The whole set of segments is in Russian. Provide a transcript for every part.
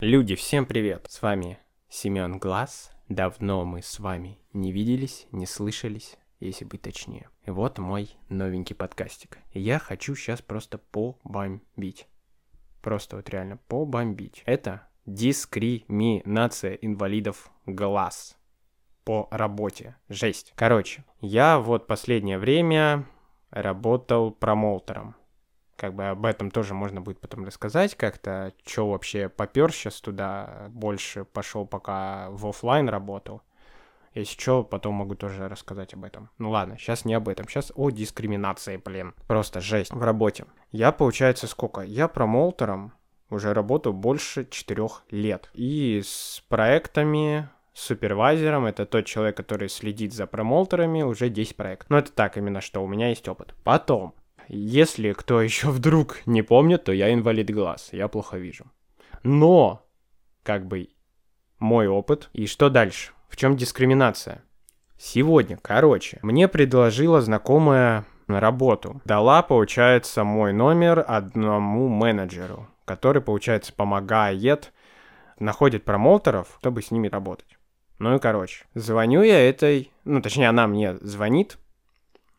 Люди, всем привет! С вами Семен Глаз. Давно мы с вами не виделись, не слышались, если быть точнее. И вот мой новенький подкастик. Я хочу сейчас просто побомбить. Просто вот реально побомбить. Это дискриминация инвалидов глаз по работе. Жесть. Короче, я вот последнее время работал промоутером как бы об этом тоже можно будет потом рассказать как-то, что вообще попер сейчас туда, больше пошел пока в офлайн работал. Если что, потом могу тоже рассказать об этом. Ну ладно, сейчас не об этом, сейчас о дискриминации, блин. Просто жесть в работе. Я, получается, сколько? Я промоутером уже работаю больше четырех лет. И с проектами супервайзером, это тот человек, который следит за промоутерами, уже 10 проектов. Ну это так именно, что у меня есть опыт. Потом, если кто еще вдруг не помнит, то я инвалид глаз, я плохо вижу. Но, как бы, мой опыт. И что дальше? В чем дискриминация? Сегодня, короче, мне предложила знакомая на работу. Дала, получается, мой номер одному менеджеру, который, получается, помогает, находит промоутеров, чтобы с ними работать. Ну и короче, звоню я этой, ну точнее она мне звонит,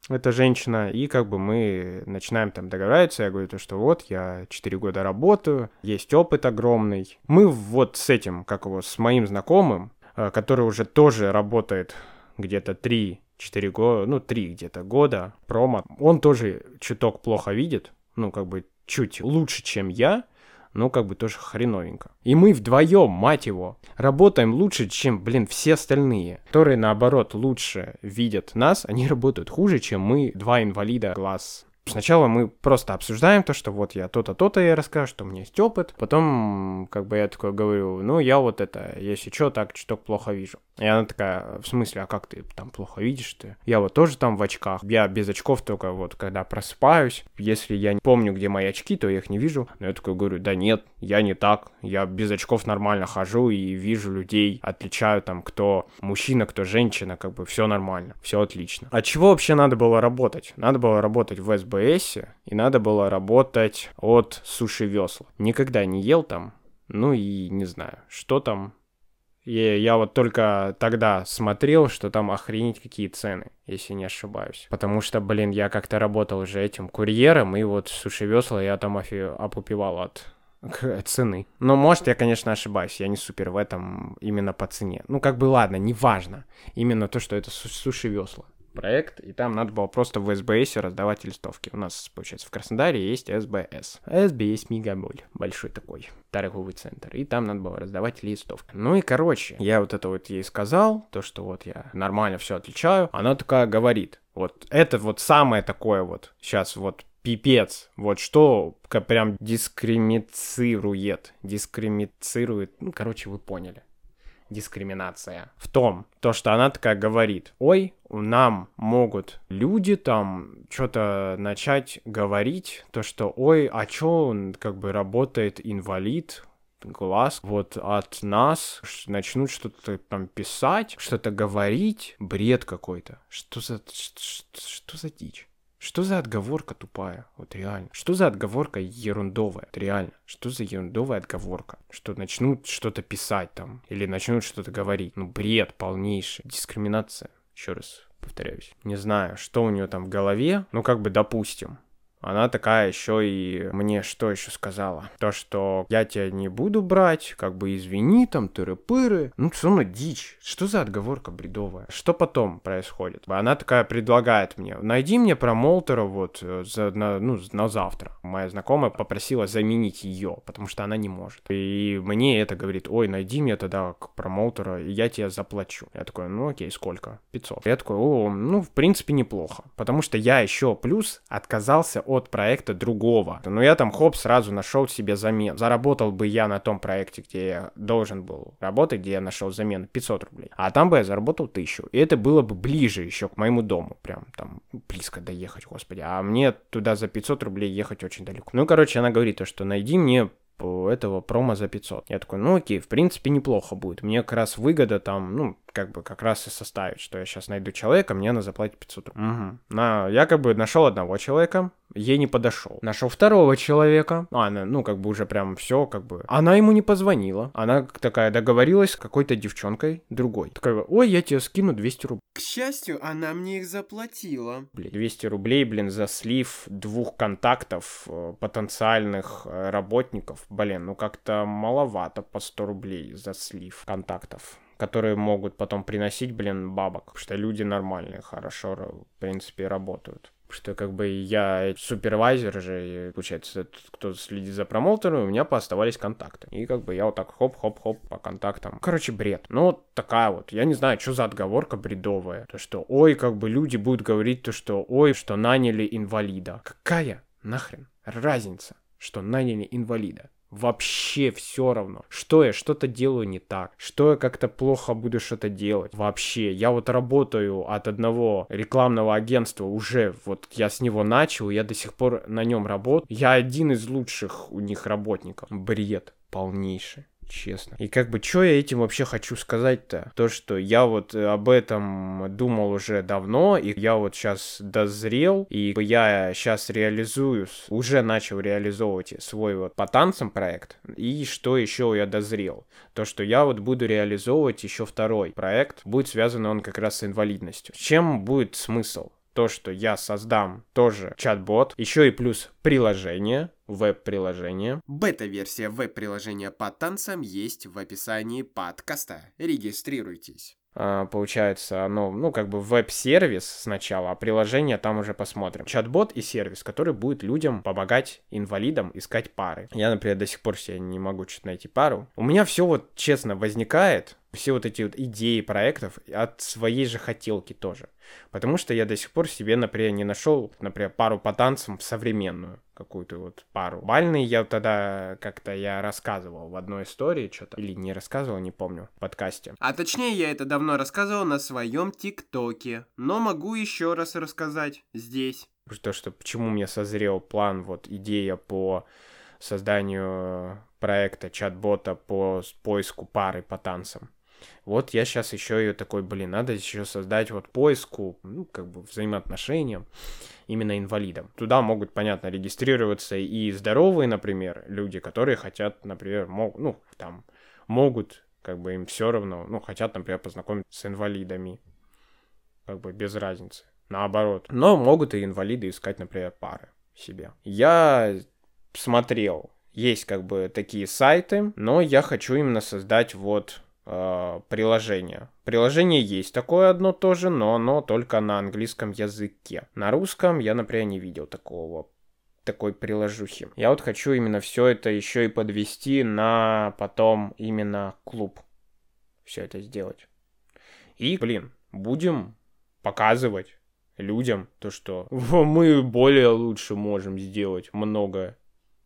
эта женщина, и как бы мы начинаем там договариваться, я говорю, то, что вот, я 4 года работаю, есть опыт огромный. Мы вот с этим, как его, с моим знакомым, э, который уже тоже работает где-то 3 4 года, ну, 3 где-то года промо. Он тоже чуток плохо видит, ну, как бы чуть лучше, чем я, но как бы тоже хреновенько. И мы вдвоем, мать его, работаем лучше, чем, блин, все остальные, которые, наоборот, лучше видят нас, они работают хуже, чем мы, два инвалида глаз Сначала мы просто обсуждаем то, что вот я то-то, то-то я расскажу, что у меня есть опыт. Потом, как бы я такой говорю, ну, я вот это, если что, так чуток плохо вижу. И она такая, в смысле, а как ты там плохо видишь ты? Я вот тоже там в очках. Я без очков только вот, когда просыпаюсь. Если я не помню, где мои очки, то я их не вижу. Но я такой говорю, да нет, я не так. Я без очков нормально хожу и вижу людей, отличаю там, кто мужчина, кто женщина, как бы все нормально, все отлично. От чего вообще надо было работать? Надо было работать в СБ ФПС, и надо было работать от суши весла. Никогда не ел там, ну и не знаю, что там. И я вот только тогда смотрел, что там охренеть какие цены, если не ошибаюсь. Потому что, блин, я как-то работал уже этим курьером, и вот суши весла я там офи- опупевал от цены. Но, может, я, конечно, ошибаюсь, я не супер в этом именно по цене. Ну, как бы, ладно, неважно. Именно то, что это суши весла проект, и там надо было просто в СБС раздавать листовки. У нас, получается, в Краснодаре есть СБС. СБ есть Мегаболь, большой такой торговый центр, и там надо было раздавать листовки. Ну и, короче, я вот это вот ей сказал, то, что вот я нормально все отличаю, она такая говорит, вот это вот самое такое вот сейчас вот пипец. Вот что прям дискримицирует. Дискримицирует. Ну, короче, вы поняли дискриминация в том, то, что она такая говорит, ой, нам могут люди там что-то начать говорить, то, что, ой, а чё он как бы работает инвалид, глаз, вот от нас начнут что-то там писать, что-то говорить, бред какой-то. Что за, что, что за дичь? Что за отговорка тупая? Вот реально. Что за отговорка ерундовая? Вот реально. Что за ерундовая отговорка? Что начнут что-то писать там. Или начнут что-то говорить. Ну, бред полнейший. Дискриминация. Еще раз повторяюсь. Не знаю, что у нее там в голове. Ну, как бы допустим она такая еще и мне что еще сказала? То, что я тебя не буду брать, как бы извини, там, тыры-пыры. Ну, все равно дичь. Что за отговорка бредовая? Что потом происходит? Она такая предлагает мне, найди мне промоутера вот э, за, на, ну, на завтра. Моя знакомая попросила заменить ее, потому что она не может. И мне это говорит, ой, найди мне тогда промоутера, и я тебе заплачу. Я такой, ну окей, сколько? 500. Я такой, о, ну, в принципе, неплохо. Потому что я еще плюс отказался от проекта другого. Но я там, хоп, сразу нашел себе замен. Заработал бы я на том проекте, где я должен был работать, где я нашел замену 500 рублей. А там бы я заработал 1000. И это было бы ближе еще к моему дому. Прям там близко доехать, господи. А мне туда за 500 рублей ехать очень далеко. Ну, короче, она говорит, что найди мне этого промо за 500. Я такой, ну окей, в принципе неплохо будет. Мне как раз выгода там, ну, как бы как раз и составить, что я сейчас найду человека, мне она заплатит 500 рублей. Угу. На, я как бы нашел одного человека, ей не подошел. Нашел второго человека, а, она, ну, как бы уже прям все, как бы. Она ему не позвонила. Она такая договорилась с какой-то девчонкой другой. Такая, ой, я тебе скину 200 рублей. К счастью, она мне их заплатила. Блин, 200 рублей, блин, за слив двух контактов э, потенциальных э, работников. Блин, ну как-то маловато по 100 рублей за слив контактов которые могут потом приносить, блин, бабок. Потому что люди нормальные, хорошо, в принципе, работают что как бы я супервайзер же, и, получается, кто следит за промоутером, у меня пооставались контакты. И как бы я вот так хоп-хоп-хоп по контактам. Короче, бред. Ну, такая вот. Я не знаю, что за отговорка бредовая. То, что, ой, как бы люди будут говорить то, что, ой, что наняли инвалида. Какая нахрен разница, что наняли инвалида? Вообще все равно. Что я что-то делаю не так. Что я как-то плохо буду что-то делать. Вообще. Я вот работаю от одного рекламного агентства уже. Вот я с него начал. Я до сих пор на нем работаю. Я один из лучших у них работников. Бред полнейший честно. И как бы, что я этим вообще хочу сказать-то? То, что я вот э, об этом думал уже давно, и я вот сейчас дозрел, и я сейчас реализую, уже начал реализовывать свой вот по танцам проект, и что еще я дозрел? То, что я вот буду реализовывать еще второй проект, будет связан он как раз с инвалидностью. Чем будет смысл? то, что я создам тоже чат-бот, еще и плюс приложение, веб-приложение. Бета-версия веб-приложения по танцам есть в описании подкаста. Регистрируйтесь. А, получается, оно, ну, как бы веб-сервис сначала, а приложение там уже посмотрим. Чат-бот и сервис, который будет людям помогать инвалидам искать пары. Я, например, до сих пор себе не могу что-то найти пару. У меня все вот, честно, возникает, все вот эти вот идеи проектов от своей же хотелки тоже. Потому что я до сих пор себе, например, не нашел, например, пару по танцам современную какую-то вот пару. Бальный я тогда как-то я рассказывал в одной истории что-то. Или не рассказывал, не помню, в подкасте. А точнее, я это давно рассказывал на своем ТикТоке. Но могу еще раз рассказать здесь. То, что почему мне созрел план, вот идея по созданию проекта чат-бота по поиску пары по танцам. Вот я сейчас еще ее такой, блин, надо еще создать вот поиску, ну, как бы взаимоотношениям именно инвалидам. Туда могут, понятно, регистрироваться и здоровые, например, люди, которые хотят, например, мог, ну, там, могут, как бы им все равно, ну, хотят, например, познакомиться с инвалидами, как бы без разницы. Наоборот. Но могут и инвалиды искать, например, пары себе. Я смотрел, есть как бы такие сайты, но я хочу именно создать вот э, приложение. Приложение есть такое одно тоже, но оно только на английском языке. На русском я, например, не видел такого такой приложухи. Я вот хочу именно все это еще и подвести на потом именно клуб. Все это сделать. И, блин, будем показывать людям то, что мы более лучше можем сделать многое.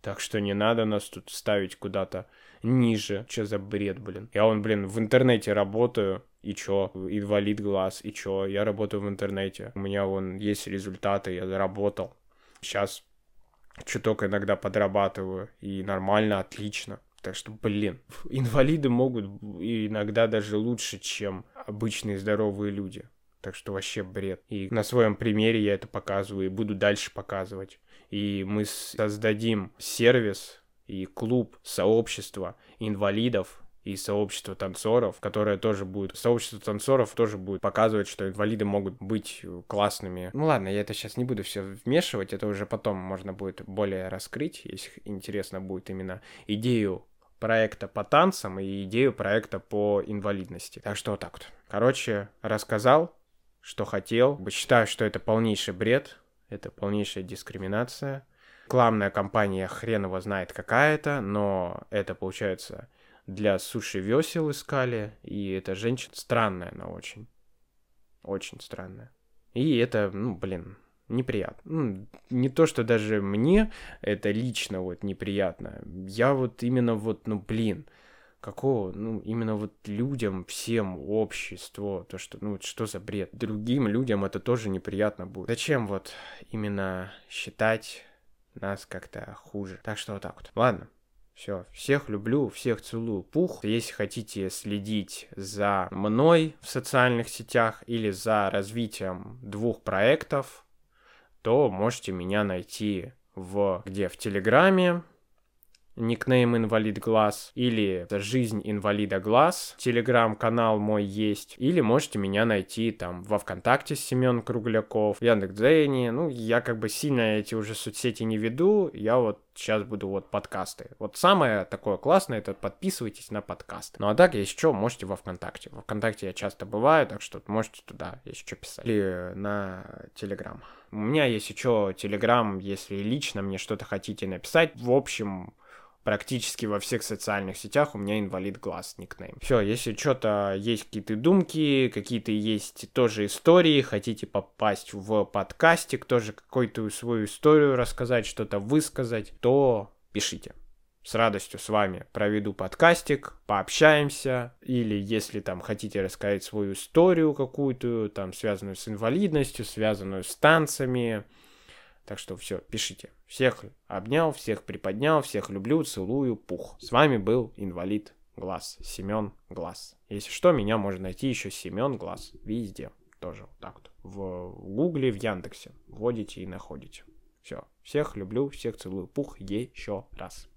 Так что не надо нас тут ставить куда-то ниже. Что за бред, блин? Я он, блин, в интернете работаю, и чё? Инвалид глаз, и чё? Я работаю в интернете. У меня вон есть результаты, я заработал. Сейчас чуток иногда подрабатываю, и нормально, отлично. Так что, блин, инвалиды могут иногда даже лучше, чем обычные здоровые люди. Так что вообще бред. И на своем примере я это показываю и буду дальше показывать. И мы создадим сервис, и клуб, сообщество инвалидов и сообщество танцоров, которое тоже будет... Сообщество танцоров тоже будет показывать, что инвалиды могут быть классными. Ну ладно, я это сейчас не буду все вмешивать, это уже потом можно будет более раскрыть, если интересно будет именно идею проекта по танцам и идею проекта по инвалидности. Так что вот так вот. Короче, рассказал, что хотел. Считаю, что это полнейший бред, это полнейшая дискриминация рекламная кампания хрен его знает какая-то, но это, получается, для суши весел искали, и эта женщина странная она очень. Очень странная. И это, ну, блин, неприятно. Ну, не то, что даже мне это лично вот неприятно. Я вот именно вот, ну, блин, какого, ну, именно вот людям, всем, обществу, то, что, ну, что за бред. Другим людям это тоже неприятно будет. Зачем вот именно считать нас как-то хуже. Так что вот так вот. Ладно, Все, всех люблю, всех целую, пух. Если хотите следить за мной в социальных сетях или за развитием двух проектов, то можете меня найти в где в Телеграме, никнейм инвалид глаз или жизнь инвалида глаз телеграм-канал мой есть. Или можете меня найти там во вконтакте Семен Кругляков Яндекс.Дзене ну я как бы сильно эти уже соцсети не веду. Я вот сейчас буду вот подкасты. Вот самое такое классное это подписывайтесь на подкасты ну а так если что можете во вконтакте. Во вконтакте я часто бываю так что можете туда если что писать. Или на телеграм. У меня есть еще телеграм если лично мне что-то хотите написать. В общем практически во всех социальных сетях у меня инвалид глаз никнейм. Все, если что-то есть какие-то думки, какие-то есть тоже истории, хотите попасть в подкастик, тоже какую-то свою историю рассказать, что-то высказать, то пишите. С радостью с вами проведу подкастик, пообщаемся, или если там хотите рассказать свою историю какую-то, там связанную с инвалидностью, связанную с танцами, так что все, пишите. Всех обнял, всех приподнял, всех люблю, целую, пух. С вами был инвалид Глаз, Семен Глаз. Если что, меня можно найти еще Семен Глаз везде. Тоже вот так вот. В Гугле, в Яндексе. Вводите и находите. Все. Всех люблю, всех целую, пух еще раз.